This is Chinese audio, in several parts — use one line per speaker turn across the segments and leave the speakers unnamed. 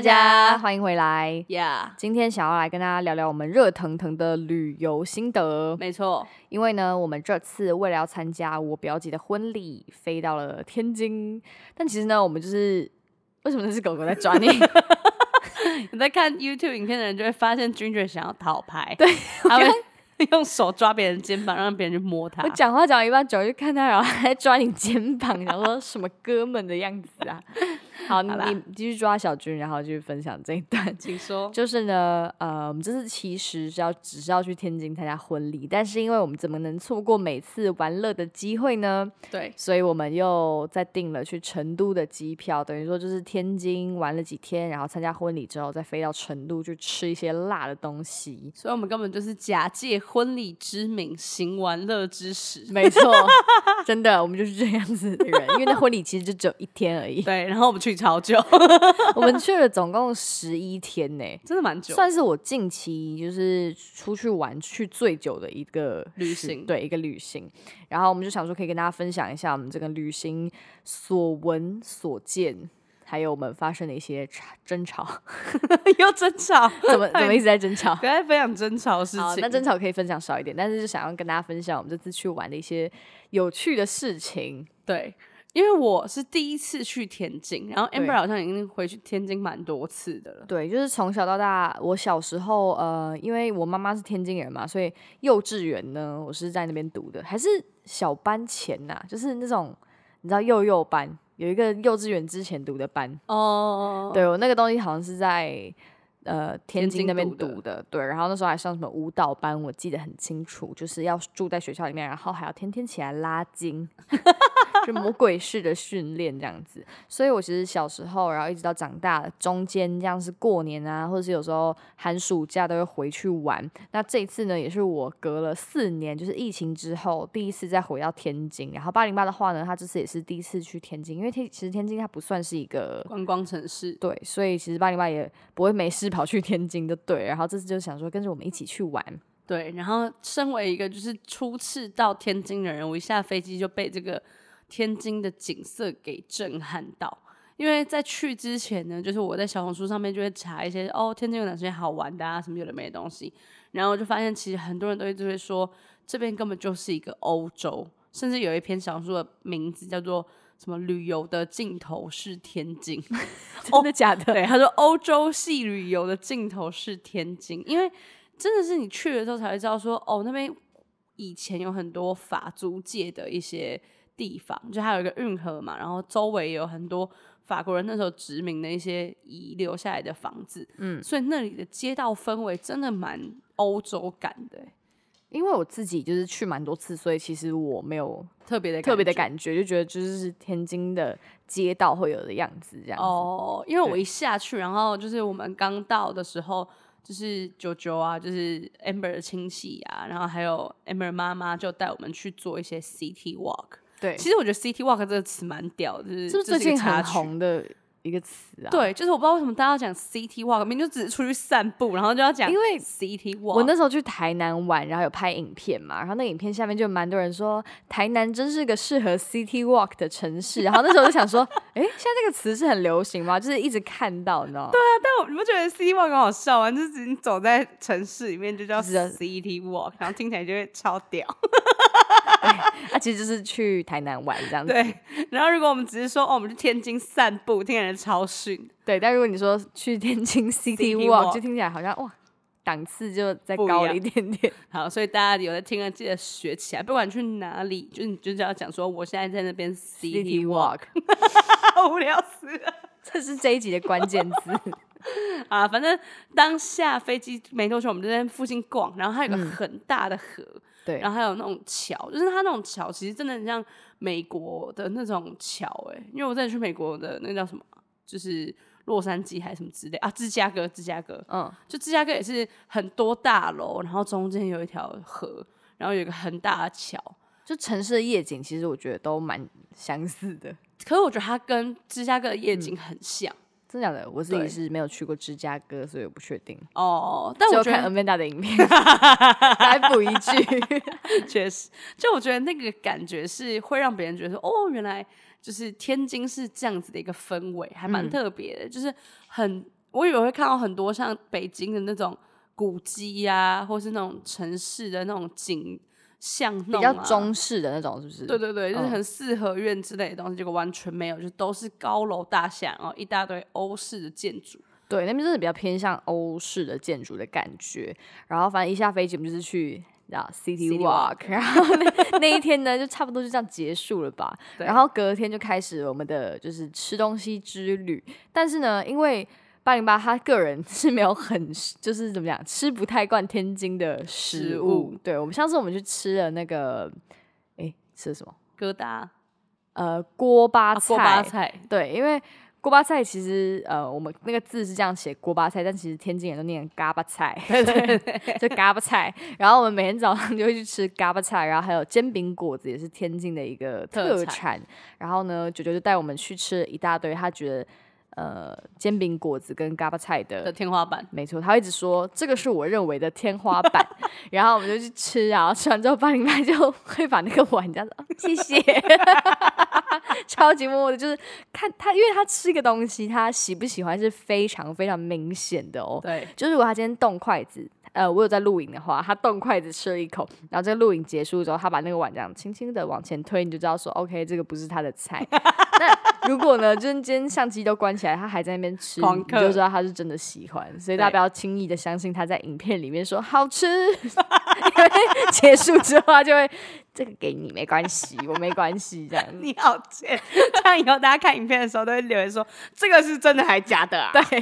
嗨，大家
欢迎回来。
呀，
今天想要来跟大家聊聊我们热腾腾的旅游心得。
没错，
因为呢，我们这次为了要参加我表姐的婚礼，飞到了天津。但其实呢，我们就是为什么那只狗狗在抓你？
你在看 YouTube 影片的人就会发现 Ginger 想要讨牌，
对，
他会 用手抓别人肩膀，让别人去摸他
我。讲话讲一半，走去看他，然后还在抓你肩膀，想说什么哥们的样子啊？好，
啦
你继续抓小军，然后继续分享这一段。
请说。
就是呢，呃，我们这次其实是要只是要去天津参加婚礼，但是因为我们怎么能错过每次玩乐的机会呢？
对，
所以我们又再订了去成都的机票，等于说就是天津玩了几天，然后参加婚礼之后再飞到成都去吃一些辣的东西。
所以我们根本就是假借婚礼之名行玩乐之实。
没错，真的，我们就是这样子的人，因为那婚礼其实就只有一天而已，
对，然后我们去超久，
我们去了总共十一天呢。
真的蛮久。
算是我近期就是出去玩去最久的一个
旅行
对一个旅行。然后我们就想说，可以跟大家分享一下我们这个旅行所闻所见，还有我们发生的一些吵争吵。
又争吵，
怎么怎么一直在争吵？
不要再分享争吵的事
好，
情。
那争吵可以分享少一点，但是就想要跟大家分享我们这次去玩的一些有趣的事情。
对，因为我是第一次去天津，然后 Amber 好像已经回去天津蛮多次的了。
对，就是从小到大，我小时候，呃，因为我妈妈是天津人嘛，所以幼稚园呢，我是在那边读的，还是小班前呐、就是那种你知道幼幼班，有一个幼稚园之前读的班，
哦，
对我那个东西好像是在呃天
天津
津那边
读的
读的，对，然后那时候还上什么舞蹈班，我记得很清楚，就是要住在学校里面，然后还要天天起来拉筋，就魔鬼式的训练这样子。所以我其实小时候，然后一直到长大中间，这样是过年啊，或者是有时候寒暑假都会回去玩。那这一次呢，也是我隔了四年，就是疫情之后第一次再回到天津。然后八零八的话呢，他这次也是第一次去天津，因为天其实天津它不算是一个
观光城市。
对，所以其实八零八也不会没事跑去天津的，对。然后这次就想说跟着我们一起去玩，
对，然后身为一个就是初次到天津的人，我一下飞机就被这个天津的景色给震撼到。因为在去之前呢，就是我在小红书上面就会查一些哦，天津有哪些好玩的啊，什么有的没的东西，然后我就发现其实很多人都一直会说这边根本就是一个欧洲，甚至有一篇小红书的名字叫做什么“旅游的尽头是天津”，
真的假的？
对，他说欧洲系旅游的尽头是天津，因为真的是你去了之后才会知道说，哦，那边以前有很多法租界的一些地方，就还有一个运河嘛，然后周围也有很多法国人那时候殖民的一些遗留下来的房子，嗯，所以那里的街道氛围真的蛮欧洲感的欸，
因为我自己就是去蛮多次，所以其实我没有
特别的
特别的感觉，就觉得就是天津的街道会有的样子这样子。
哦，因为我一下去，然后就是我们刚到的时候，就是九九啊，就是 Amber 的亲戚啊，然后还有 Amber 妈妈就带我们去做一些 City Walk。
对，
其实我觉得 City Walk 这个词蛮屌，就是
是不是
这
最近很？红的一个词啊？，
对，就是我不知道为什么大家要讲 City Walk，明明就只是出去散步，然后就要讲
因为
City Walk。
我那时候去台南玩，然后有拍影片嘛，然后那个影片下面就蛮多人说台南真是个适合 City Walk 的城市，然后那时候就想说，哎，现在这个词是很流行吗？就是一直看到，你知道吗？对啊
但我你不觉得 City Walk 很好笑吗？就是你走在城市里面就叫 City Walk，然后听起来就会超屌。
啊，其实就是去台南玩这样子。
对，然后如果我们只是说哦，我们去天津散步，听起来超逊。
对，但如果你说去天津 City
Walk，Walk
就听起来好像哇，档次就再高了一点点。
好，所以大家有在听的，记得学起来。不管去哪里，就你就是要讲说，我现在在那边
City
Walk，Walk，无聊死了
这是这一集的关键字。
啊！反正当下飞机没多久，我们就在附近逛，然后它有个很大的河，
对，
然后还有那种桥，就是它那种桥其实真的很像美国的那种桥，哎，因为我之前去美国的那个叫什么啊，就是洛杉矶还是什么之类啊，芝加哥，芝加哥，
嗯，
就芝加哥也是很多大楼，然后中间有一条河，然后有一个很大的桥。
就城市的夜景，其实我觉得都蛮相似的。
可是我觉得它跟芝加哥的夜景很像，
真的假的？我自己是没有去过芝加哥，所以我不确定。
哦，但
我有看
我觉得
Amanda 的影片，来补一句。
确实，就我觉得那个感觉是会让别人觉得说，哦，原来就是天津是这样子的一个氛围，还蛮
嗯
特别的。就是很，我以为会看到很多像北京的那种古迹呀、或是那种城市的那种景象弄、
比较
啊，
中式的那种，是不是？
对对对，就是
嗯
很四合院之类的东西，结果完全没有，就都是高楼大厦，然后一大堆欧式的建筑。
对，那边真的比较偏向欧式的建筑的感觉。然后反正一下飞机，我们就是去。啊，City
City
Walk，然后那那一天呢，就差不多就这样结束了吧。然后隔天就开始我们的就是吃东西之旅。但是呢，因为八零八他个人 是没有很就是怎么讲，吃不太惯天津的食
食
物。
物
对我们上次我们去吃了那个，哎，吃了什么？
疙瘩、
呃，锅巴菜。
啊锅巴菜，
对，因为锅巴菜其实呃，我们那个字是这样写锅巴菜，但其实天津人都念嘎巴菜，对对，就嘎巴菜。然后我们每天早上就会去吃嘎巴菜，然后还有煎饼果子也是天津的一个特
特
产。
产
然后呢，九九就带我们去吃了一大堆，他觉得呃煎饼果子跟嘎巴菜的
的天花板。
没错，他会一直说这个是我认为的天花板，然后我们就去吃，然后吃完之后，八零八就会把那个碗这样子，哦 谢谢，超级默默的，就是看他，因为他吃一个东西，他喜不喜欢是非常非常明显的哦。
对，
就是如果他今天动筷子，呃，我有在录影的话，他动筷子吃了一口，然后这个录影结束之后，他把那个碗这样轻轻的往前推，你就知道说，OK，这个不是他的菜。那如果呢，就是今天相机都关起来，他还在那边吃，你就
嗑
知道他是真的喜欢。所以大家不要轻易的相信他在影片里面说好吃，因 为结束之后他就会这个给你没关系，我没关系这样。
你好贱！这样以后大家看影片的时候都会留言说这个是真的还假的啊？
对，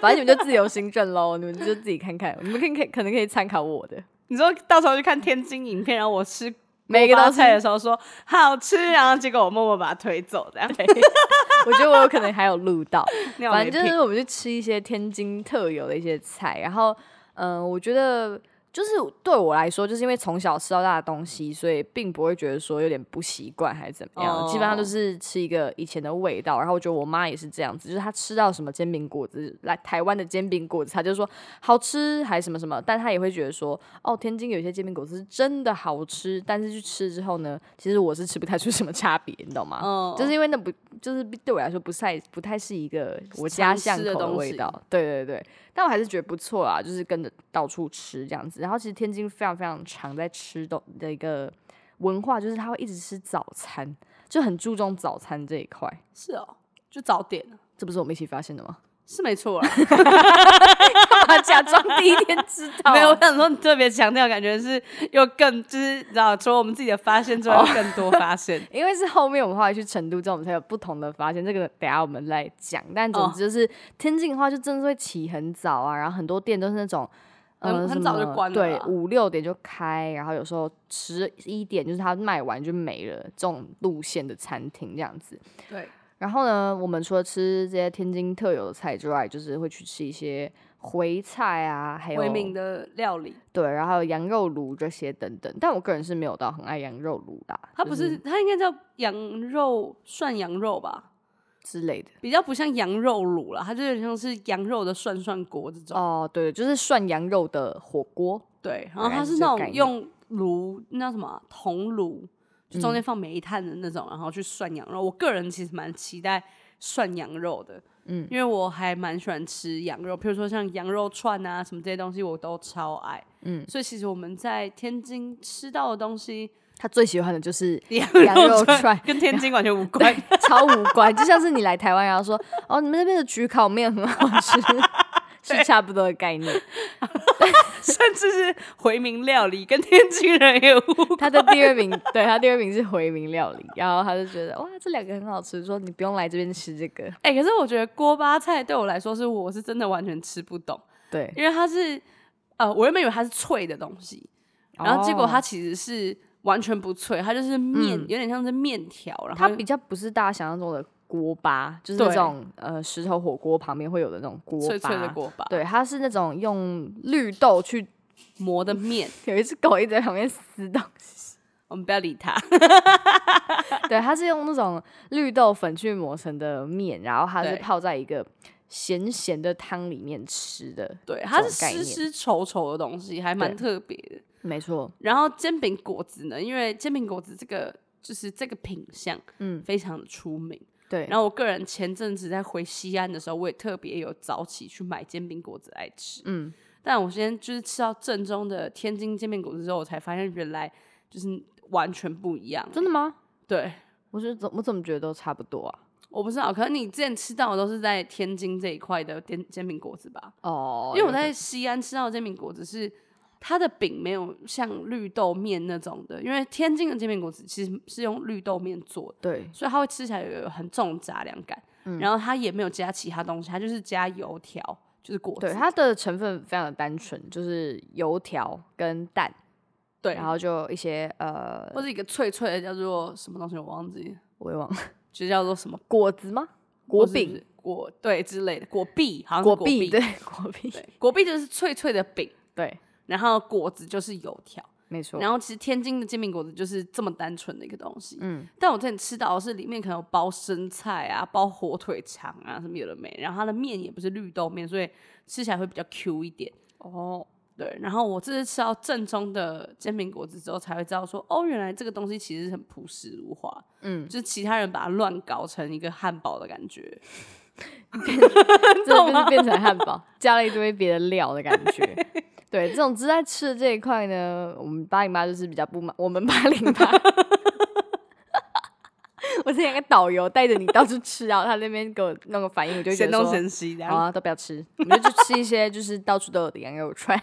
反正你们就自由行政喽，你们就自己看看，你们可以可以可能可以参考我的。
你说到时候去看天津影片，然后我吃
每个都
菜的时候说好吃，然后结果我默默把它推走，这样。
我觉得我有可能还有录到，反正就是我们去吃一些天津特有的一些菜，然后嗯、呃我觉得就是对我来说，就是因为从小吃到大的东西，所以并不会觉得说有点不习惯还是怎么样，基本上都
哦
是吃一个以前的味道。然后我觉得我妈也是这样子，就是她吃到什么煎饼果子，来台湾的煎饼果子，她就说好吃还是什么什么，但她也会觉得说，哦，天津有一些煎饼果子是真的好吃，但是去吃之后呢，其实我是吃不太出什么差别，你懂吗？
嗯
就是因为那不就是对我来说不太不太是一个我家
常
巷口味道，对对对，但我还是觉得不错啊，就是跟着到处吃这样子。然后其实天津非常非常常在吃的的一个文化，就是他会一直吃早餐，就很注重早餐这一块。
是哦，就早点啊
这不是我们一起发现的吗？
是没错啦。
啊，假装第一天知道，
没有，我想说特别强调，感觉是又更就是你知道，除了我们自己的发现之外，更多发现。
因为是后面我们后来去成都之后，我们才有不同的发现。这个等下我们来讲。但总之就是、天津的话，就真的会起很早啊，然后很多店都是那种。呃，
很很早就关了对
五六点就开，然后有时候十一点就是它卖完就没了，这种路线的餐厅这样子。
对，
然后呢，我们除了吃这些天津特有的菜之外，就是会去吃一些徽菜啊，还有
回民的料理，
对，然后有羊肉炉这些等等。但我个人是没有到很爱羊肉炉啦，
它不
就是
是它应该叫羊肉涮羊肉吧？
之类的。
比较不像羊肉卤啦，它就有点像是羊肉的涮涮锅这种。
哦，对，就是涮羊肉的火锅。
对，然后它是那种用炉，那叫什么啊铜炉，就
嗯
中间放煤炭的那种，然后去涮羊肉。我个人其实蛮期待涮羊肉的，
嗯。
因为我还蛮喜欢吃羊肉，譬如说像羊肉串啊什么这些东西，我都超爱。
嗯，
所以其实我们在天津吃到的东西，
他最喜欢的就是
羊
羊肉串
跟天津完全无 关，
超无关，就像是你来台湾然后说，哦，你们那边的焗烤面很好吃，是差不多的概念。
甚至是回民料理，跟天津人也无。
他的第二名，对他第二名是回民料理，然后他就觉得哇，这两个很好吃，说你不用来这边吃这个。
哎、可是我觉得锅巴菜对我来说是我是真的完全吃不懂，
对，
因为它是呃，我原本以为它是脆的东西，然后结果它
哦
其实是完全不脆，它就是面，
嗯
有点像是面条，然后
它比较不是大家想象中的锅巴，就是那种呃石头火锅旁边会有的那种锅巴。
脆脆的锅巴，
对，它是那种用绿豆去，
磨的面，
有一只狗一直在旁边撕东西。
我们不要理它。
对，它是用那种绿豆粉去磨成的面，然后它是泡在一个咸咸的汤里面吃的，
对，它是湿湿稠稠的东西，还蛮特别的。
没错，
然后煎饼果子呢，因为煎饼果子这个就是这个品相，
嗯
非常的出名。
对，
然后我个人前阵子在回西安的时候，我也特别有早起去买煎饼果子来吃。
嗯，
但我先就是吃到正宗的天津煎饼果子之后，我才发现原来就是完全不一样。
真的吗？
对，
我觉得怎我怎么觉得都差不多啊？
我不知道，可能你之前吃到的都是在天津这一块的煎煎饼果子吧？
哦
因为我在西安吃到的煎饼果子是它的饼没有像绿豆面那种的，因为天津的煎饼果子其实是用绿豆面做的，
对，
所以它会吃起来有很重的杂粮感。
嗯
然后它也没有加其他东西，它就是加油条，就是果子。
对，它的成分非常的单纯，就是油条跟蛋，
对，
然后就一些呃，
或者一个脆脆的叫做什么东西，我忘记，
我也忘了，
就叫做什么
果子吗？果饼、
果对之类的果壁，好像
果
壁，
壁，对，果壁，
对，果壁就是脆脆的饼，
对，
然后果子就是油条。
没错。
然后其实天津的煎饼果子就是这么单纯的一个东西，
嗯，
但我之前吃到的是里面可能有包生菜啊、包火腿肠啊什么有的没，然后它的面也不是绿豆面，所以吃起来会比较 Q 一点。
哦，
对，然后我这次吃到正宗的煎饼果子之后，才会知道说，哦，原来这个东西其实是很朴实无华，
嗯，
就是其他人把它乱搞成一个汉堡的感觉。
这就是变成汉堡，加了一堆别的料的感觉。对，这种只在吃的这一块呢，我们八零八就是比较不满，我们八零八。我之前个导游带着你到处吃，然后他那边给我弄个反应，我就觉
神东
得说
神西这样。
好啊，都不要吃，我们就去吃一些就是到处都有的羊肉串。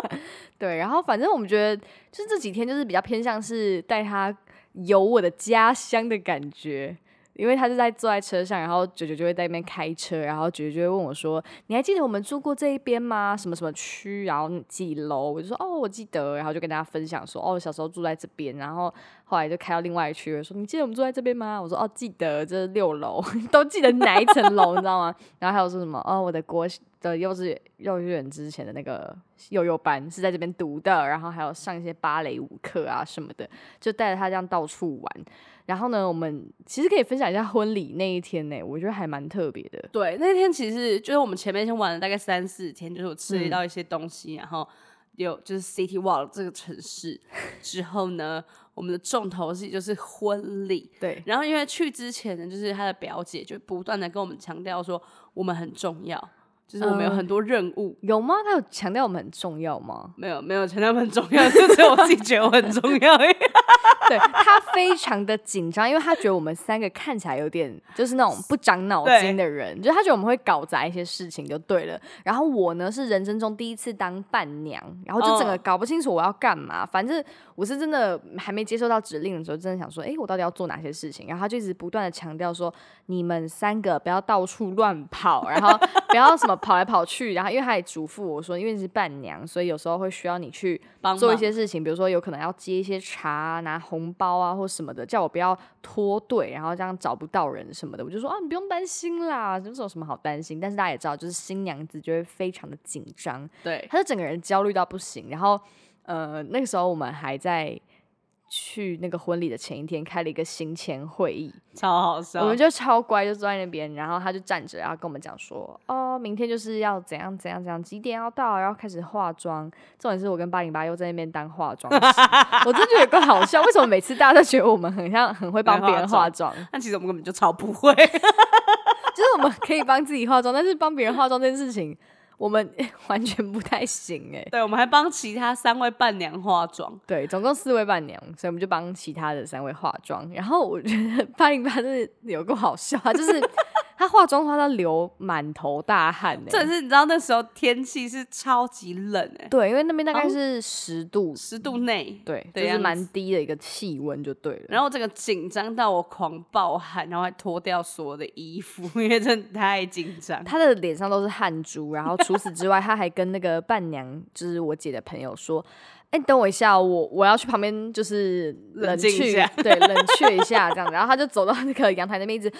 对，然后反正我们觉得，就是这几天就是比较偏向是带他游我的家乡的感觉。因为他就在坐在车上，然后九九就会在那边开车，然后九九就会问我说：“你还记得我们住过这一边吗？什么什么区？然后几楼？”我就说：“哦，我记得。”然后就跟大家分享说：“哦，我小时候住在这边。”然后后来就开到另外一区，我说：“你记得我们住在这边吗？”我说：“哦，记得，这是六楼，都记得哪一层楼，你知道吗？”然后还有说什么：“哦，我的国的幼稚园幼稚园之前的那个幼幼班是在这边读的，然后还有上一些芭蕾舞课啊什么的，就带着他这样到处玩。然后呢，我们其实可以分享一下婚礼那一天呢，我觉得还蛮特别的。
对，那天其实就是我们前面先玩了大概三四天，就是我吃到一些东西，然后有就是 City Walk 这个城市 之后呢，我们的重头戏就是婚礼。
对，
然后因为去之前呢，就是他的表姐就不断的跟我们强调说我们很重要，就是我们有
嗯
很多任务。
有吗？他有强调我们很重要吗？
没有没有强调我们很重要，就只有我自己觉得我很重要。
对他非常的紧张，因为他觉得我们三个看起来有点就是那种不长脑筋的人，就是他觉得我们会搞砸一些事情就对了。然后我呢是人生中第一次当伴娘，然后就整个
哦
搞不清楚我要干嘛。反正我是真的还没接收到指令的时候，真的想说，诶，我到底要做哪些事情？然后他就一直不断的强调说，你们三个不要到处乱跑，然后不要什么跑来跑去。然后因为他也嘱咐我说，因为你是伴娘，所以有时候会需要你去
帮
做一些事情，比如说有可能要接一些茶啊、拿红包啊或什么的，叫我不要脱队，然后这样找不到人什么的。我就说啊，你不用担心啦，这有什么好担心？但是大家也知道，就是新娘子就会非常的紧张，
对
她就整个人焦虑到不行。然后呃，那个时候我们还在去那个婚礼的前一天开了一个行前会议，
超好笑。
我们就超乖，就坐在那边，然后他就站着，然后跟我们讲说，哦，明天就是要怎样怎样怎样，几点要到，然后开始化妆。重点是我跟八零八又在那边当化妆师，我真的觉得有个好笑。为什么每次大家都觉得我们很像很会帮别人化妆？
但其实我们根本就超不会。
就是我们可以帮自己化妆，但是帮别人化妆这件事情，我们 完全不太行哎、
对，我们还帮其他三位伴娘化妆。
对，总共四位伴娘，所以我们就帮其他的三位化妆。然后我觉得八零八真的有个好笑，啊就是他化妆化到流满头大汗呢、
这是你知道那时候天气是超级冷哎、
对，因为那边大概是十度，
十度内。
对，就是蛮低的一个气温就对了。
然后这个紧张到我狂暴汗，然后还脱掉所有的衣服，因为真的太紧张。
她的脸上都是汗珠，然后除此之外，她还跟那个伴娘，就是我姐的朋友说：“哎、等我一下，我我要去旁边，就是冷
冷静一
却
下，
对，冷却一下这样子。”然后他就走到那个阳台那边，一直，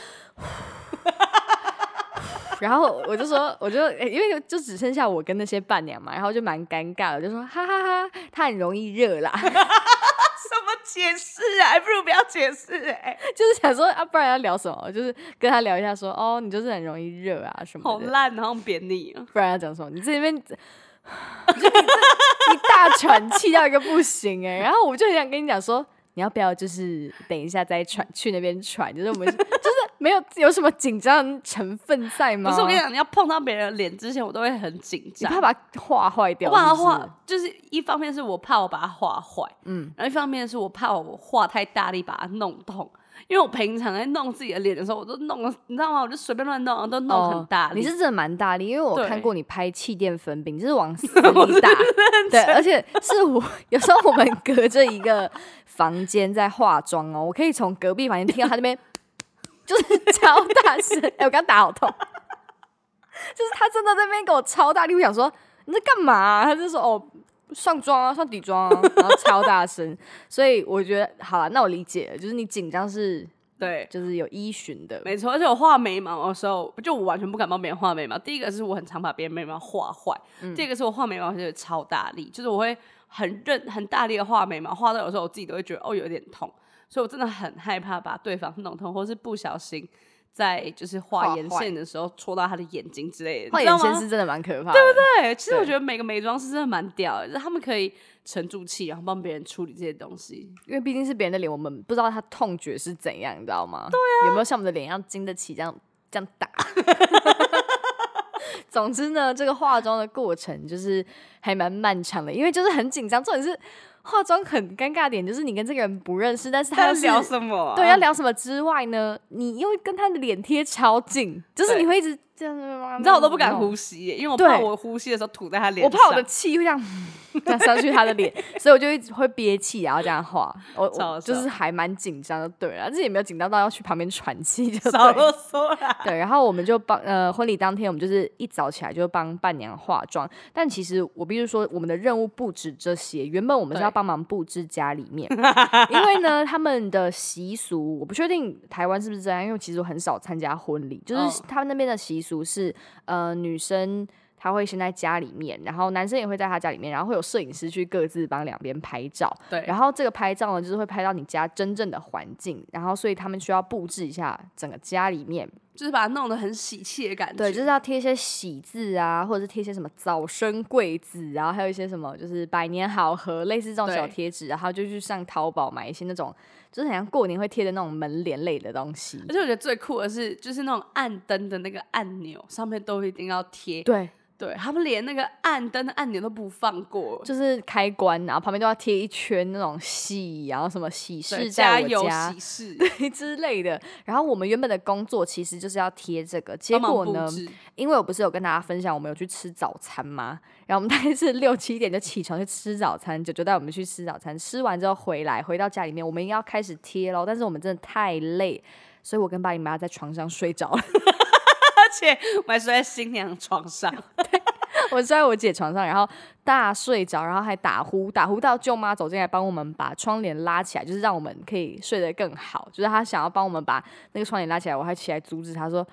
然后我就说，我就、哎因为就只剩下我跟那些伴娘嘛，然后就蛮尴尬的，就说：“哈哈哈他很容易热啦。”
什么解释啊？还不如不要解释哎、
就是想说啊，不然要聊什么？就是跟他聊一下说，哦，你就是很容易热啊什么的。
好烂，然后扁你啊！
不然要讲什么？你这边，就 你这你大喘气到一个不行哎、然后我就很想跟你讲说，你要不要就是等一下再传去那边传？就是我们就是没有有什么紧张成分在吗？
不是我跟你，讲，你要碰到别人脸之前，我都会很紧张。
你怕把画坏
我
掉
把它
是不是
画，就是一方面是我怕我把它画坏，嗯，然后一方面是我怕我画太大力把它弄痛。因为我平常在弄自己的脸的时候，我都弄了，你知道吗？我就随便乱弄，都弄很大力。
哦你是真的蛮大力，因为我看过你拍气垫粉饼，就是往死 里打，对，而且是我有时候我们隔着一个房间在化妆哦，我可以从隔壁房间听到他那边就是超大声，哎、我刚打好痛，就是他真的在那边给我超大力，我想说你在干嘛啊、他就说哦。上妆啊，上底妆啊，然后超大声，所以我觉得好了，那我理解了，就是你紧张是
对，
就是有依循的，
没错。而且我画眉毛的时候，就我完全不敢帮别人画眉毛。第一个是我很常把别人眉毛画坏，
嗯
第二个是我画眉毛就是超大力，就是我会很认很大力的画眉毛，画到有时候我自己都会觉得哦有点痛，所以我真的很害怕把对方弄痛，或是不小心在就是画眼线的时候戳到他的眼睛之类的。
画眼线是真的蛮可怕的，对不对？
其实我觉得每个美妆师真的蛮屌的，就是他们可以沉住气，然后帮别人处理这些东西。
因为毕竟是别人的脸，我们不知道他痛觉是怎样，你知道吗？对啊，有没有像我们的脸一样经得起这样这样打？总之呢，这个化妆的过程就是还蛮漫长的，因为就是很紧张。重点是化妆很尴尬点，就是你跟这个人不认识，但是他
要聊什么啊、
对要聊什么之外呢，你又跟他的脸贴超近，就是你会一直这样，
你知道我都不敢。呼吸耶，因为我怕
对
我呼吸的时候吐在他脸上。
我怕我的气会这样这样上去他的脸，所以我就一直会憋气，然后这样画。我我就是还蛮紧张的，对了，这也没有紧张到要去旁边喘气，就
少
对。
啰嗦啦。
对，然后我们就帮呃婚礼当天，我们就是一早起来就帮伴娘化妆。但其实我必须说，我们的任务不止这些。原本我们是要
对
帮忙布置家里面，因为呢他们的习俗我不确定台湾是不是这样，因为其实我很少参加婚礼，就是
嗯
他们那边的习俗是呃女生。她会先在家里面，然后男生也会在他家里面，然后会有摄影师去各自帮两边拍照。
对，
然后这个拍照呢，就是会拍到你家真正的环境，然后所以他们需要布置一下整个家里面。
就是把它弄得很喜气的感觉。
对，就是要贴一些喜字啊，或者是贴一些什么早生贵子，然后还有一些什么就是百年好合，类似这种小贴纸，然后就去上淘宝买一些那种，就是很像过年会贴的那种门帘类的东西
而。且我觉得最酷的是，就是那种暗灯的那个按钮上面都一定要贴。
对，
对他们连那个暗灯的按钮都不放过，
就是开关，然后旁边都要贴一圈那种喜，然后什么喜
对
事在我
加油
家
喜事，
之类的。然后我们原本的工作其实就是要贴这个，结果呢，因为我不是有跟大家分享我们有去吃早餐吗？然后我们大概是六七点就起床去吃早餐，九九带我们去吃早餐，吃完之后回来，回到家里面，我们应该要开始贴喽。但是我们真的太累，所以我跟爸、你妈在床上睡着了。
且我还睡在新娘床上，
我睡在我姐床上，然后大睡着，然后还打呼，打呼到舅妈走进来帮我们把窗帘拉起来，就是让我们可以睡得更好。就是她想要帮我们把那个窗帘拉起来，我还起来阻止她说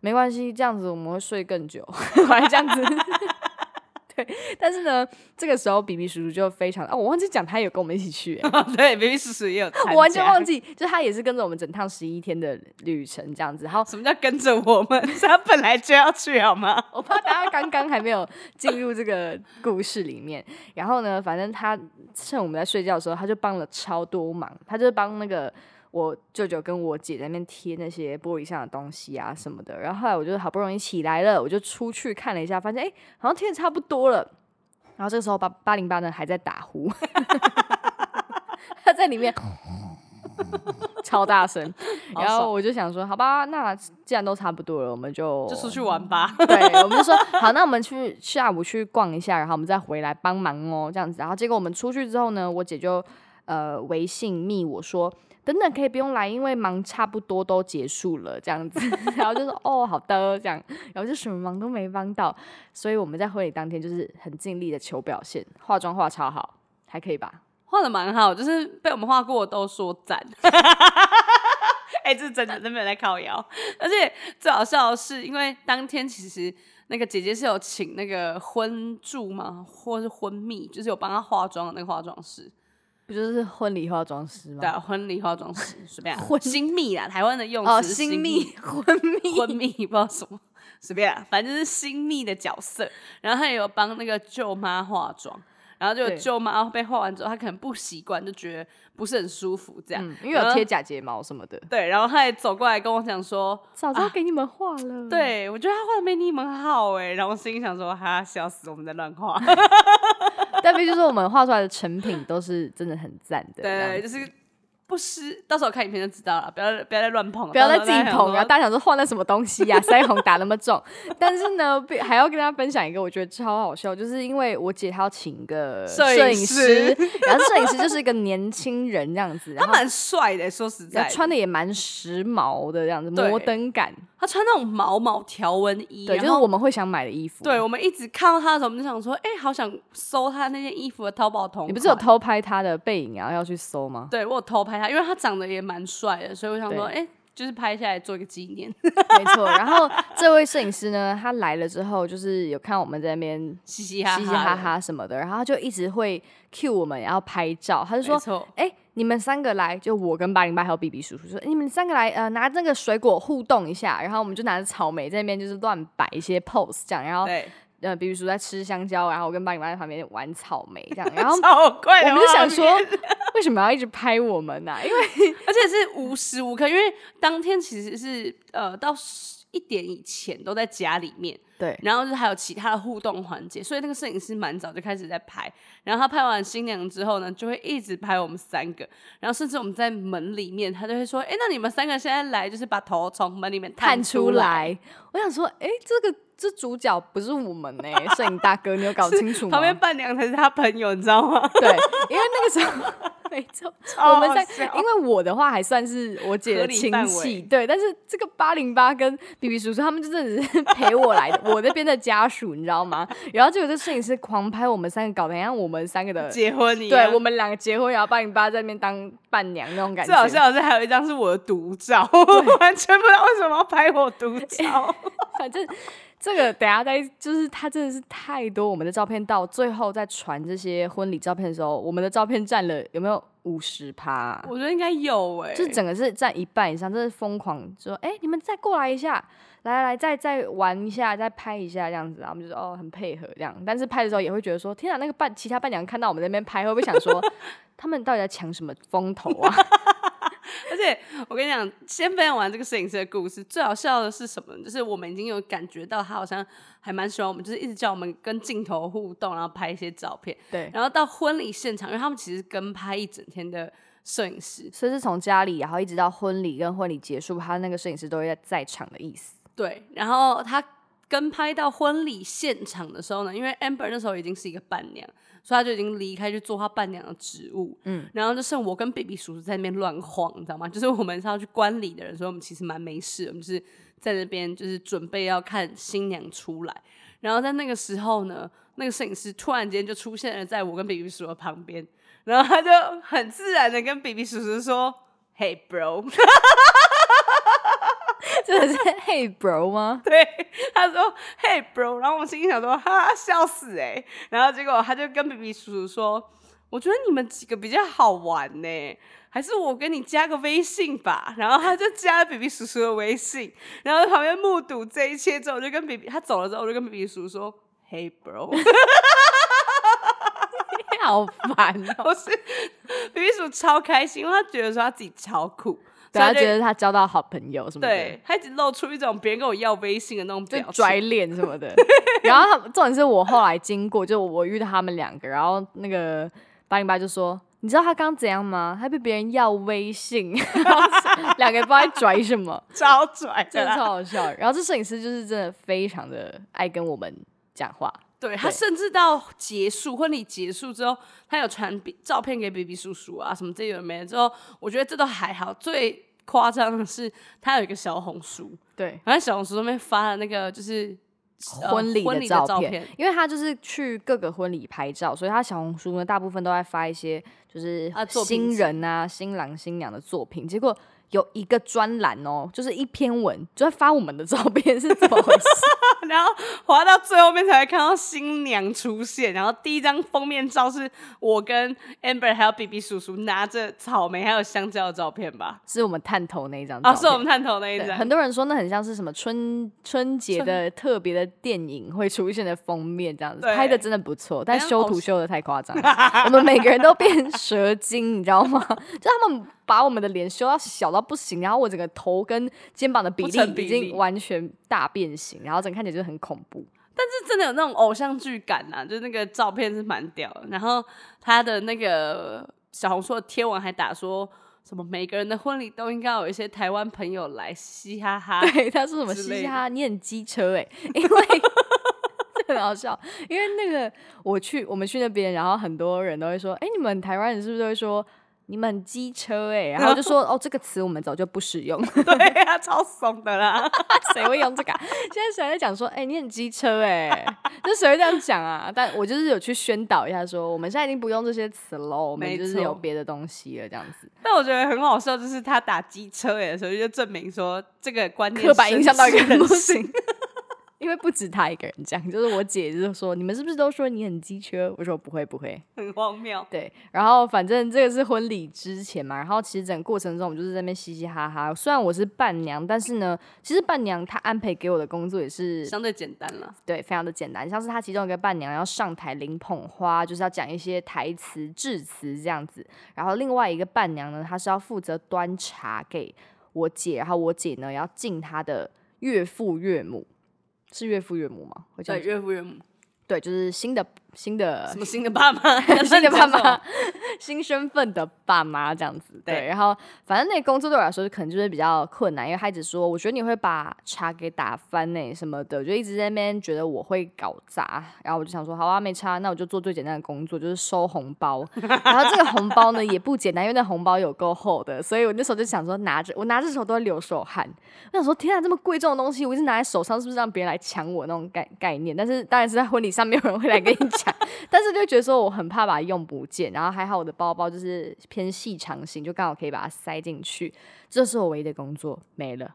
没关系，这样子我们会睡更久，我还这样子。对，但是呢，这个时候比比叔叔就非常哦，我忘记讲他有跟我们一起去、欸
对，baby 叔叔也有，
我完全忘记，就他也是跟着我们整趟十一天的旅程这样子。然后
什么叫跟着我们，是他本来就要去好吗？
我怕大家刚刚还没有进入这个故事里面。然后呢，反正他趁我们在睡觉的时候，他就帮了超多忙，他就帮那个。我舅舅跟我姐在那边贴那些玻璃上的东西啊什么的，然后后来我就好不容易起来了，我就出去看了一下，发现哎、诶好像贴的差不多了。然后这个时候八八零八呢还在打呼，他在里面超大声，然后我就想说，好吧，那既然都差不多了，我们就
就出去玩吧。
对，我们就说好，那我们去下午去逛一下，然后我们再回来帮忙哦，这样子。然后结果我们出去之后呢，我姐就呃微信密我说，等等可以不用来，因为忙差不多都结束了，这样子。然后就说哦好的这样，然后就什么忙都没帮到，所以我们在婚礼当天就是很尽力的求表现，化妆化超好，还可以吧？
画的蛮好，就是被我们画过都说赞。哎、这是真的，真没有在靠腰。而且最好笑的是，因为当天其实那个姐姐是有请那个婚助嘛，或是婚蜜，就是有帮她化妆的那个化妆师。
不就是婚礼化妆师吗？
对啊，婚礼化妆师随便啊
婚
新密啊，台湾的用
哦，
词哦
新
密
密婚密，
婚密，不知道什么，随便啊，反正就是新密的角色。然后他也有帮那个舅妈化妆，然后就舅妈被画完之后，她可能不习惯，就觉得不是很舒服这样。
嗯，因为有贴假睫毛什么的，
对，然后他也走过来跟我讲说，
早知道给你们画了。，
对我觉得他画的没你们好哎，然后我心里想说，哈，笑死，我们在乱画。
但毕竟说我们画出来的成品都是真的很赞的。
对，就是不湿，到时候看影片就知道了，不要不要再乱碰，
不要再自己捧，然后大家想说换了什么东西呀、腮红打那么重。但是呢，必还要跟大家分享一个我觉得超好笑，就是因为我姐她要请一个
摄影师，
然后摄影师就是一个年轻人这样子，
他蛮帅的，说实在，
穿的也蛮时髦的这样子，摩登感。
他穿那种毛毛条纹衣，
对，就是我们会想买的衣服。
对，我们一直看到他的时候，我们就想说，哎、好想搜他那件衣服的淘宝同。
你不是有？偷拍他的背影，然后要去搜吗？
对我有偷拍他，因为他长得也蛮帅的，所以我想说，
对
哎、就是拍下来做一个纪念，
没错。然后这位摄影师呢，他来了之后，就是有看我们在那边
嘻嘻哈哈，
嘻嘻哈，哈什么的，然后他就一直会 cue 我们要拍照，他就说
没错，：“
哎、你们三个来，就我跟八零八还有 B B 叔叔说，你们三个来，呃，拿那个水果互动一下。”然后我们就拿着草莓在那边就是乱摆一些 pose 这样，然后
对，
呃比如说在吃香蕉，然后我跟八零八在旁边玩草莓这样，然后
超怪的
我们就想说，为什么要一直拍我们呢、因为
而且是无时无刻，因为当天其实是呃到一点以前都在家里面，
对。
然后就是还有其他的互动环节，所以那个摄影师蛮早就开始在拍。然后他拍完新娘之后呢，就会一直拍我们三个，然后甚至我们在门里面，他就会说：“哎，那你们三个现在来，就是把头从门里面
探
出
出来，我想说，哎、这个这主角不是我们呢、摄影大哥，你有搞清楚吗？
旁边伴娘才是他朋友，你知道吗？
对，因为那个时候 没错，我们在，因为我的话还算是我姐的亲戚，
围
对，但是这个八零八跟 B B 叔叔他们就真的是陪我来的，我那边的家属，你知道吗？然后结果这摄影师狂拍我们三个，搞得很像我们三个的，
结婚一样。
对我们两个结婚，然后八零八在那边当伴娘那种感觉。
最好笑的是，还有一张是我的独照，我完全不知道为什么要拍我独照。
反正这个等下再就是他真的是太多我们的照片，到最后在传这些婚礼照片的时候，我们的照片占了有没有五十趴？
我觉得应该有哎、
就是整个是占一半以上，真的是疯狂说，哎、你们再过来一下，来来来，再再玩一下，再拍一下这样子，然后我们就说哦，很配合这样。但是拍的时候也会觉得说，天啊，那个伴其他伴娘看到我们在那边拍，会不会想说，他们到底在抢什么风头啊？
而且我跟你讲，先分享完这个摄影师的故事，最好笑的是什么呢？就是我们已经有感觉到他好像还蛮喜欢我们，就是一直叫我们跟镜头互动，然后拍一些照片。
对，
然后到婚礼现场，因为他们其实跟拍一整天的摄影师，
所以是从家里，然后一直到婚礼跟婚礼结束，他那个摄影师都会在在场的意思。
对，然后他跟拍到婚礼现场的时候呢，因为 Amber 那时候已经是一个伴娘，所以他就已经离开去做他伴娘的职务，嗯，然后就剩我跟 baby 叔叔在那边乱晃，你知道吗？就是我们是要去观礼的人，所以我们其实蛮没事，我们就是在那边就是准备要看新娘出来，然后在那个时候呢，那个摄影师突然间就出现了在我跟 baby 叔叔的旁边，然后他就很自然的跟 baby 叔叔说：“Hey bro。”
真的是 Hey bro 吗？
对，他说 Hey bro，然后我心里想说哈笑死哎、然后结果他就跟 B B 叔叔说，我觉得你们几个比较好玩呢、还是我跟你加个微信吧。然后他就加了 B B 叔叔的微信，然后在旁边目睹这一切之后，我就跟 B B 他走了之后，我就跟 B B 叔叔说 Hey bro，
好烦哦、
我是 B B 叔超开心，因为他觉得说他自己超酷，
对他
所以就
觉得他交到好朋友什么的，
对，他一直露出一种别人跟我要微信的那种
就
表情，
拽脸什么的。然后他重点是我后来经过，就我遇到他们两个，然后那个八零八就说：“你知道他刚怎样吗？他被别人要微信，然后两个人不知道在拽什么，
超拽的
真的超好笑。然后这摄影师就是真的非常的爱跟我们讲话，
对他甚至到结束婚礼结束之后，他有传照片给 baby 叔叔啊，什么这有的没的。之后我觉得这都还好，最夸张的是他有一个小红书，
对。
然后小红书上面发了那个就是、呃
婚礼
婚礼
照片，
照片，
因为他就是去各个婚礼拍照，所以他小红书呢大部分都在发一些就是
他的作品集
新人啊、新郎新娘的作品。结果有一个专栏哦，就是一篇文，就在发我们的照片，是怎么回事？
然后滑到最后面才会看到新娘出现，然后第一张封面照是我跟 Amber 还有 B B 叔叔拿着草莓还有香蕉的照片吧？
是我们探头那一张照
啊，是我们探头那一，张。
很多人说那很像是什么春春节的特别的电影会出现的封面这样子，
对
拍的真的不错，但修图修的太夸张。我们每个人都变蛇精，你知道吗？就他们把我们的脸修到小到不行，然后我整个头跟肩膀的比例已经完全大变形，然后整个看起来就很恐怖。
但是真的有那种偶像剧感呐、就是那个照片是蛮屌的。然后他的那个小红书的贴文还打说什么每个人的婚礼都应该有一些台湾朋友来嘻嘻哈哈。
对，他说什么嘻嘻哈哈，你很机车哎、因为这 很好笑，因为那个我去我们去那边，然后很多人都会说，哎、你们台湾人是不是都会说你们很机车哎、然后就说哦，这个词我们早就不使用，
对呀、超怂的啦。
谁会用这个、啊？现在谁在讲说，哎、你很机车哎、就谁会这样讲啊？但我就是有去宣导一下说，我们现在已经不用这些词喽，我们就是有
错
别的东西了，这样子。
但我觉得很好笑，就是他打机车哎的时候，就证明说这个观念
刻板印象到一个
人心
行。因为不止他一个人讲，就是我姐就是说，你们是不是都说你很机车？我说不会不会，
很荒谬。
对。然后反正这个是婚礼之前嘛，然后其实整个过程中我们就是在那边嘻嘻哈哈。虽然我是伴娘，但是呢，其实伴娘她安排给我的工作也是
相对简单了，
对非常的简单，像是她其中一个伴娘要上台领捧花，就是要讲一些台词致辞这样子。然后另外一个伴娘呢，她是要负责端茶给我姐，然后我姐呢要敬她的岳父岳母。是岳父岳母吗？会这
对
样
岳父岳母，
对，就是新的新的
什么新的爸妈，
新的爸妈，新身份的爸妈这样子。对，
对
然后反正那工作对我来说可能就是比较困难，因为他一直说，我觉得你会把茶给打翻呢、什么的，就一直在那边觉得我会搞砸。然后我就想说，好啊，没差，那我就做最简单的工作，就是收红包。然后这个红包呢也不简单，因为那红包有够厚的，所以我那时候就想说，拿着我拿着手都会流手汗。我想说，天啊，这么贵重的东西，我一直拿在手上，是不是让别人来抢我那种概概念？但是当然是在婚礼上，没有人会来跟你抢。但是就觉得说我很怕把它用不见，然后还好我的包包就是偏细长型，就刚好可以把它塞进去。这是我唯一的工作，没了，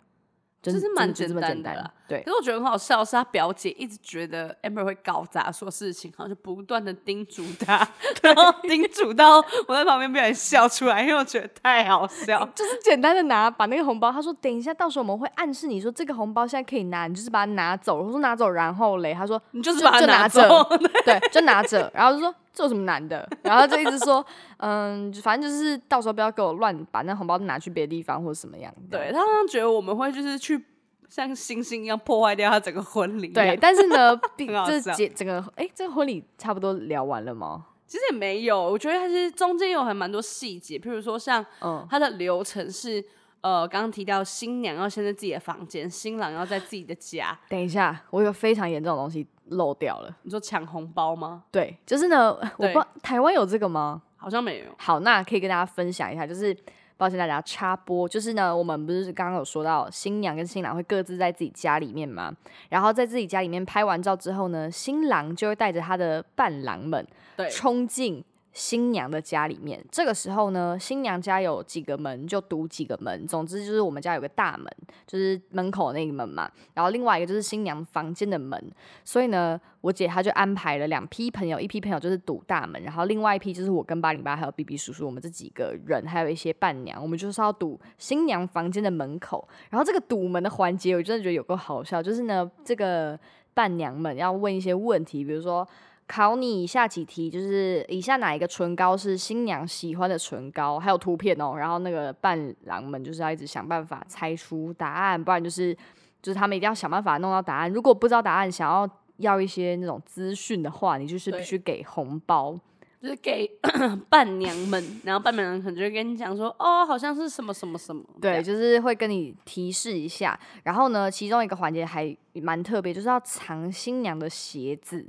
就是蛮简
简单
单的啦。
对
可，是我觉得很好笑，是他表姐一直觉得 Amber 会搞砸所有事情，然后就不断的叮嘱他，然后叮嘱到我在旁边被人笑出来，因为我觉得太好笑。
就是简单的拿把那个红包，他说等一下，到时候我们会暗示你说这个红包现在可以拿，你就是把它拿走。我说拿走，然后嘞，他说
你就是把它拿走
就拿着，对，就拿着，然后就说这有什么难的，然后就一直说，嗯，反正就是到时候不要给我乱把那红包拿去别的地方或者什么样。
对他好像觉得我们会就是去像星星一样破坏掉他整个婚礼。
对，，但是呢，毕
很好
就是结整个，哎、这个婚礼差不多聊完了吗？
其实也没有，我觉得还是中间有还蛮多细节，譬如说像
嗯，
它的流程是。呃，刚刚提到新娘要先在自己的房间，新郎要在自己的家。
等一下，我有非常严重的东西漏掉了。
你说抢红包吗？
对，就是呢，我不
对
知道台湾有这个吗？
好像没有。
好，那可以跟大家分享一下，就是抱歉大家插播，就是呢，我们不是刚刚有说到新娘跟新郎会各自在自己家里面嘛，然后在自己家里面拍完照之后呢，新郎就会带着他的伴郎们
对，
冲进新娘的家里面。这个时候呢，新娘家有几个门就堵几个门，总之就是我们家有个大门，就是门口那个门嘛。然后另外一个就是新娘房间的门。所以呢，我姐她就安排了两批朋友，一批朋友就是堵大门，然后另外一批就是我跟八零八还有 B B 叔叔，我们这几个人，还有一些伴娘，我们就是要堵新娘房间的门口。然后这个堵门的环节，我真的觉得有够好笑，就是呢，这个伴娘们要问一些问题，比如说。考你以下几题，就是以下哪一个唇膏是新娘喜欢的唇膏，还有图片哦。然后那个伴郎们就是要一直想办法猜出答案，不然就是就是他们一定要想办法弄到答案。如果不知道答案，想要要一些那种资讯的话，你就是必
对
须给红包。
就是给 伴娘们，然后伴娘可能就会跟你讲说，哦，好像是什么什么什么，这
对，就是会跟你提示一下。然后呢，其中一个环节还蛮特别，就是要藏新娘的鞋子。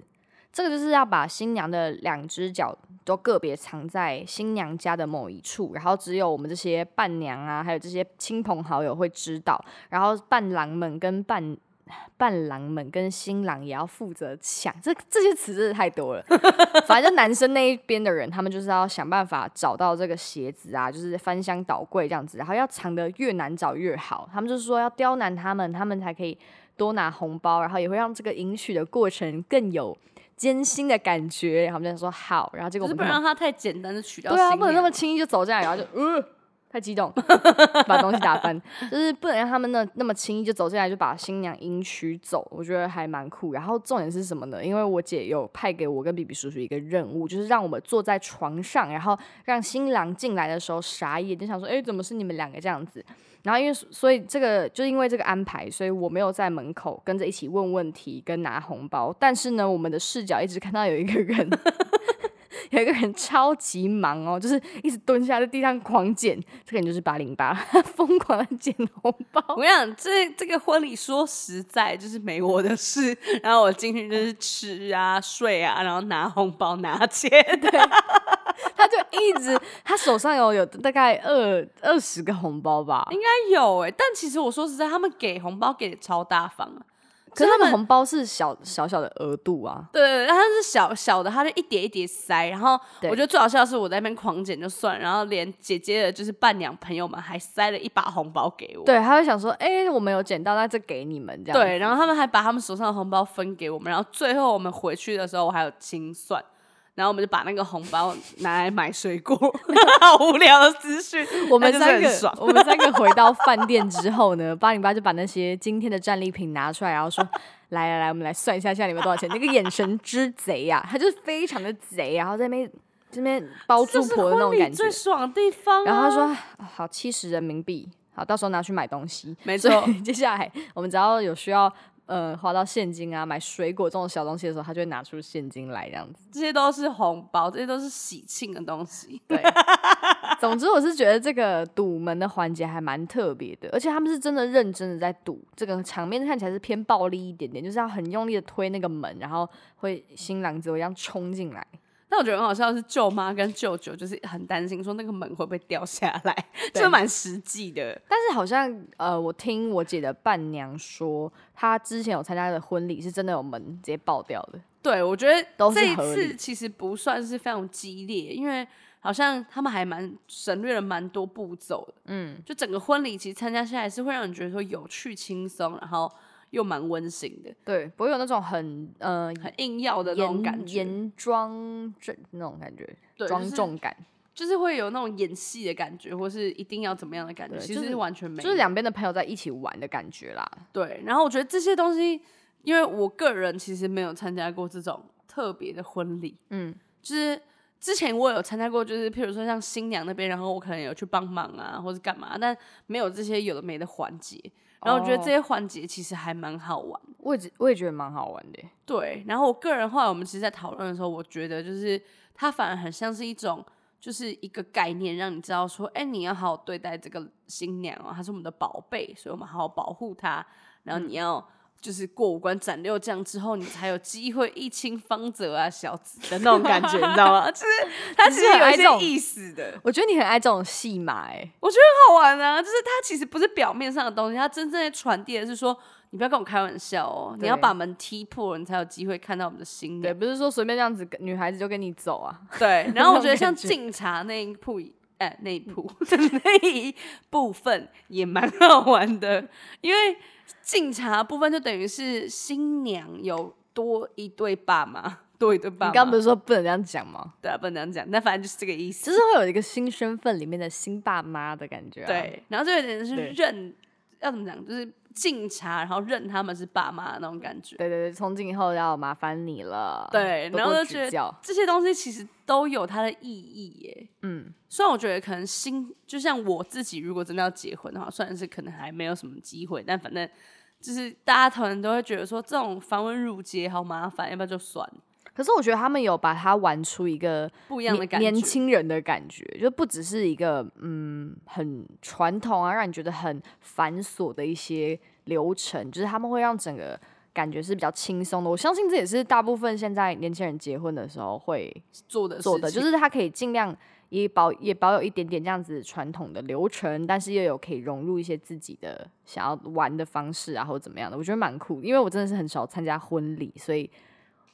这个就是要把新娘的两只脚都个别藏在新娘家的某一处，然后只有我们这些伴娘啊，还有这些亲朋好友会知道。然后伴郎们跟伴 伴郎们跟新郎也要负责抢，这这些词真的太多了。反正男生那一边的人，他们就是要想办法找到这个鞋子啊，就是翻箱倒柜这样子，然后要藏得越难找越好。他们就是说要刁难他们，他们才可以多拿红包，然后也会让这个迎娶的过程更有艰辛的感觉。然后我们就说好，然后结果我们
不能让他太简单的取掉
对啊，不能那么轻易就走进来，然后就嗯太激动，把东西打翻，就是不能让他们那那么轻易就走进来就把新娘迎娶走，我觉得还蛮酷。然后重点是什么呢？因为我姐有派给我跟比比叔叔一个任务，就是让我们坐在床上，然后让新郎进来的时候傻眼，就想说，哎、怎么是你们两个这样子？然后因为所以这个就因为这个安排，所以我没有在门口跟着一起问问题跟拿红包，但是呢，我们的视角一直看到有一个人。有一个人超级忙哦，就是一直蹲下在地上狂捡，这个人就是八零八，疯狂的捡红包。
我跟你讲，这这个婚礼说实在就是没我的事，然后我进去就是吃啊、睡啊，然后拿红包、拿钱。
他就一直，他手上有有大概二二十个红包吧，
应该有哎、但其实我说实在，他们给红包给的超大方啊。
可是他
他们
们红包是小小小的额度啊，
对对对，他是小小的，他就一叠一叠塞，然后我觉得最好笑的是我在那边狂捡就算，然后连姐姐的就是伴娘朋友们还塞了一把红包给我。
对，他会想说，哎、我们有捡到，那这给你们这样。
对，然后他们还把他们手上的红包分给我们，然后最后我们回去的时候，我还有清算，然后我们就把那个红包拿来买水果，好无聊的资讯。
我们三个，我们三个回到饭店之后呢，八零八就把那些今天的战利品拿出来，然后说：“来来来，我们来算一下，现在你们多少钱？”那个眼神之贼呀、他就是非常的贼，然后在那边这边包
这是
租婆的那种感觉
最。爽的地方、啊。
然后他说：“啊好，七十人民币，好，到时候拿去买东西。”
没错
接下来我们只要有需要。呃，花到现金啊，买水果这种小东西的时候，他就会拿出现金来这样子。
这些都是红包，这些都是喜庆的东西。
对，总之我是觉得这个堵门的环节还蛮特别的，而且他们是真的认真的在堵，这个场面看起来是偏暴力一点点，就是要很用力的推那个门，然后会新郎子会这样冲进来。
但我觉得很好笑的是，舅妈跟舅舅就是很担心说那个门会不会掉下来，
对
就蛮实际的。
但是好像呃，我听我姐的伴娘说，她之前有参加的婚礼是真的有门直接爆掉的。
对，我觉得这一次其实不算是非常激烈，因为好像他们还蛮省略了蛮多步骤的。
嗯，
就整个婚礼其实参加下来是会让你觉得说有趣、轻松，然后又蛮温馨的，
对，不会有那种很呃
很硬要的那种感
严
觉。
严庄正那种感觉，
对，
庄重感。
就是会有那种演戏的感觉，或是一定要怎么样的感觉，其实
是
完全没有。
就是两边的朋友在一起玩的感觉啦。
对，然后我觉得这些东西，因为我个人其实没有参加过这种特别的婚礼，
嗯，
就是之前我有参加过，就是譬如说像新娘那边，然后我可能有去帮忙啊，或者干嘛，但没有这些有的没的环节。然后我觉得这
哦
些环节其实还蛮好玩。
我也觉我也觉得蛮好玩的。
对，然后我个人后来我们其实，在讨论的时候，我觉得就是它反而很像是一种，就是一个概念，让你知道说，哎，你要好好对待这个新娘哦，她是我们的宝贝，所以我们好好保护她。然后你要就是过五关斩六将之后，你才有机会一清方泽啊，小子的那种感觉，你知道吗？就是它其实有一些意思的。
我觉得你很爱这种戏码哎。
我觉得很好玩啊，就是它其实不是表面上的东西，它真正在传递的是说，你不要跟我开玩笑哦，你要把门踢破，你才有机会看到我们的心
对，
娘。
不是说随便这样子，女孩子就跟你走啊。
对，然后我觉得像敬茶那一步，哎、那一步 那一部分也蛮好玩的，因为敬茶部分就等于是新娘有多一对爸妈，多一对爸妈。
你刚刚不是说不能这样讲吗？
对啊，不能这样讲，但反正就是这个意思。
就是会有一个新身份里面的新爸妈的感觉、啊。，
对，然后就有点是认，要怎么讲，就是敬茶，然后认他们是爸妈的那种感觉。
对对对，从今以后要麻烦你了。
对，然后就觉得。这些东西其实都有它的意义耶。
嗯，
虽然我觉得可能新，就像我自己，如果真的要结婚的话，虽然是可能还没有什么机会，但反正就是大家可能都会觉得说，这种繁文缛节好麻烦，要不要就算了，
可是我觉得他们有把它玩出一个
不一样的感觉。
年轻人的感觉，就不只是一个嗯很传统啊，让你觉得很繁琐的一些流程，就是他们会让整个感觉是比较轻松的。我相信这也是大部分现在年轻人结婚的时候会
做的
做的，就是他可以尽量也保也保有一点点这样子传统的流程，但是又有可以融入一些自己的想要玩的方式啊，或者怎么样的，我觉得蛮酷。因为我真的是很少参加婚礼，所以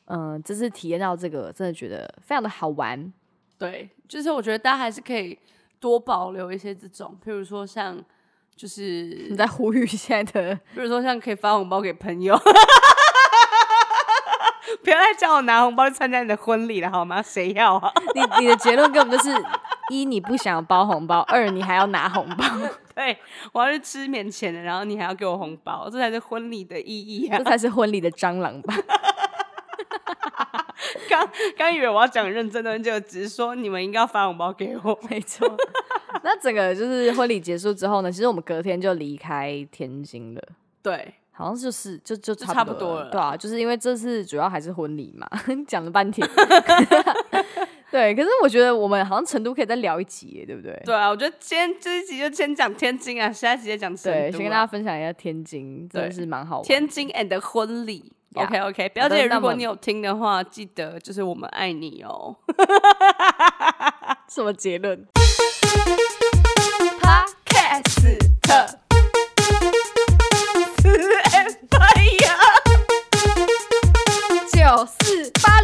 嗯，这次体验到这个，真的觉得非常的好玩。
对，就是我觉得大家还是可以多保留一些这种，譬如说像就是
你在呼吁现在的，
比如说像可以发红包给朋友。不要再叫我拿红包去参加你的婚礼了，好吗？谁要啊？
你你的结论根本就是一你不想包红包，二你还要拿红包。
对，我要去吃免钱的，然后你还要给我红包，这才是婚礼的意义啊！
这才是婚礼的蟑螂吧？
刚刚以为我要讲认真的，就只是说你们应该要发红包给我。
没错。那整个就是婚礼结束之后呢，其实我们隔天就离开天津了。
对。
好像就是就就
差
不
多了，
对啊，就是因为这次主要还是婚礼嘛，讲了半天。对，可是我觉得我们好像成都可以再聊一集，对不对？
对啊，我觉得今天这一集就先讲天津啊，下一集再讲成都。
对，先跟大家分享一下天津，真的是蛮好玩。
天津 and 婚礼 OK OK，表姐，如果你有听的话，记得就是我们爱你哦。
什么结论
？Podcast Empire 九四八。